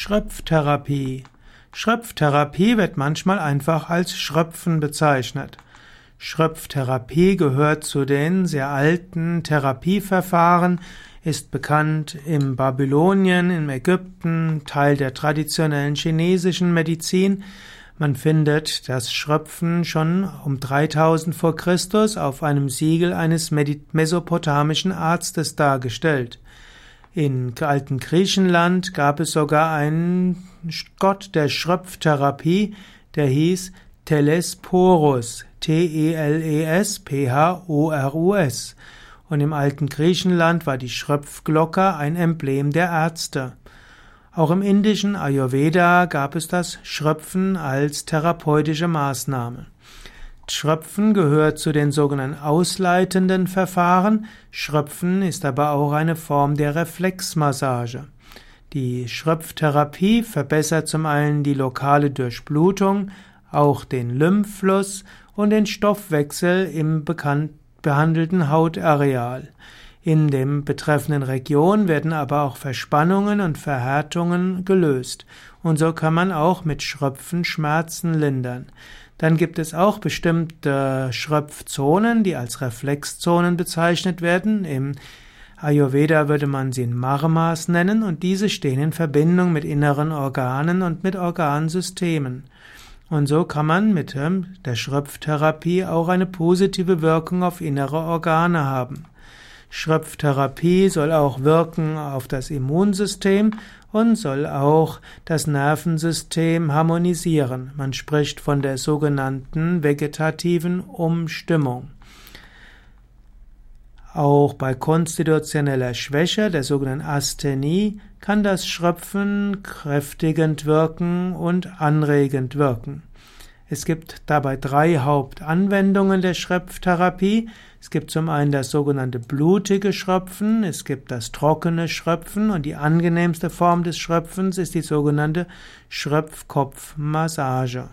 Schröpftherapie. Schröpftherapie wird manchmal einfach als Schröpfen bezeichnet. Schröpftherapie gehört zu den sehr alten Therapieverfahren, ist bekannt im Babylonien, im Ägypten, Teil der traditionellen chinesischen Medizin. Man findet das Schröpfen schon um 3000 vor Christus auf einem Siegel eines mesopotamischen Arztes dargestellt. In alten Griechenland gab es sogar einen Gott der Schröpftherapie, der hieß Telesporus, T-E-L-E-S-P-H-O-R-U-S. Und im alten Griechenland war die Schröpfglocke ein Emblem der Ärzte. Auch im indischen Ayurveda gab es das Schröpfen als therapeutische Maßnahme. Schröpfen gehört zu den sogenannten ausleitenden Verfahren. Schröpfen ist aber auch eine Form der Reflexmassage. Die Schröpftherapie verbessert zum einen die lokale Durchblutung, auch den Lymphfluss und den Stoffwechsel im behandelten Hautareal. In dem betreffenden Region werden aber auch Verspannungen und Verhärtungen gelöst. Und so kann man auch mit Schröpfen Schmerzen lindern. Dann gibt es auch bestimmte Schröpfzonen, die als Reflexzonen bezeichnet werden. Im Ayurveda würde man sie Marmas nennen und diese stehen in Verbindung mit inneren Organen und mit Organsystemen. Und so kann man mit der Schröpftherapie auch eine positive Wirkung auf innere Organe haben. Schröpftherapie soll auch wirken auf das Immunsystem und soll auch das Nervensystem harmonisieren. Man spricht von der sogenannten vegetativen Umstimmung. Auch bei konstitutioneller Schwäche, der sogenannten Asthenie, kann das Schröpfen kräftigend wirken und anregend wirken. Es gibt dabei drei Hauptanwendungen der Schröpftherapie. Es gibt zum einen das sogenannte blutige Schröpfen, es gibt das trockene Schröpfen und die angenehmste Form des Schröpfens ist die sogenannte Schröpfkopfmassage.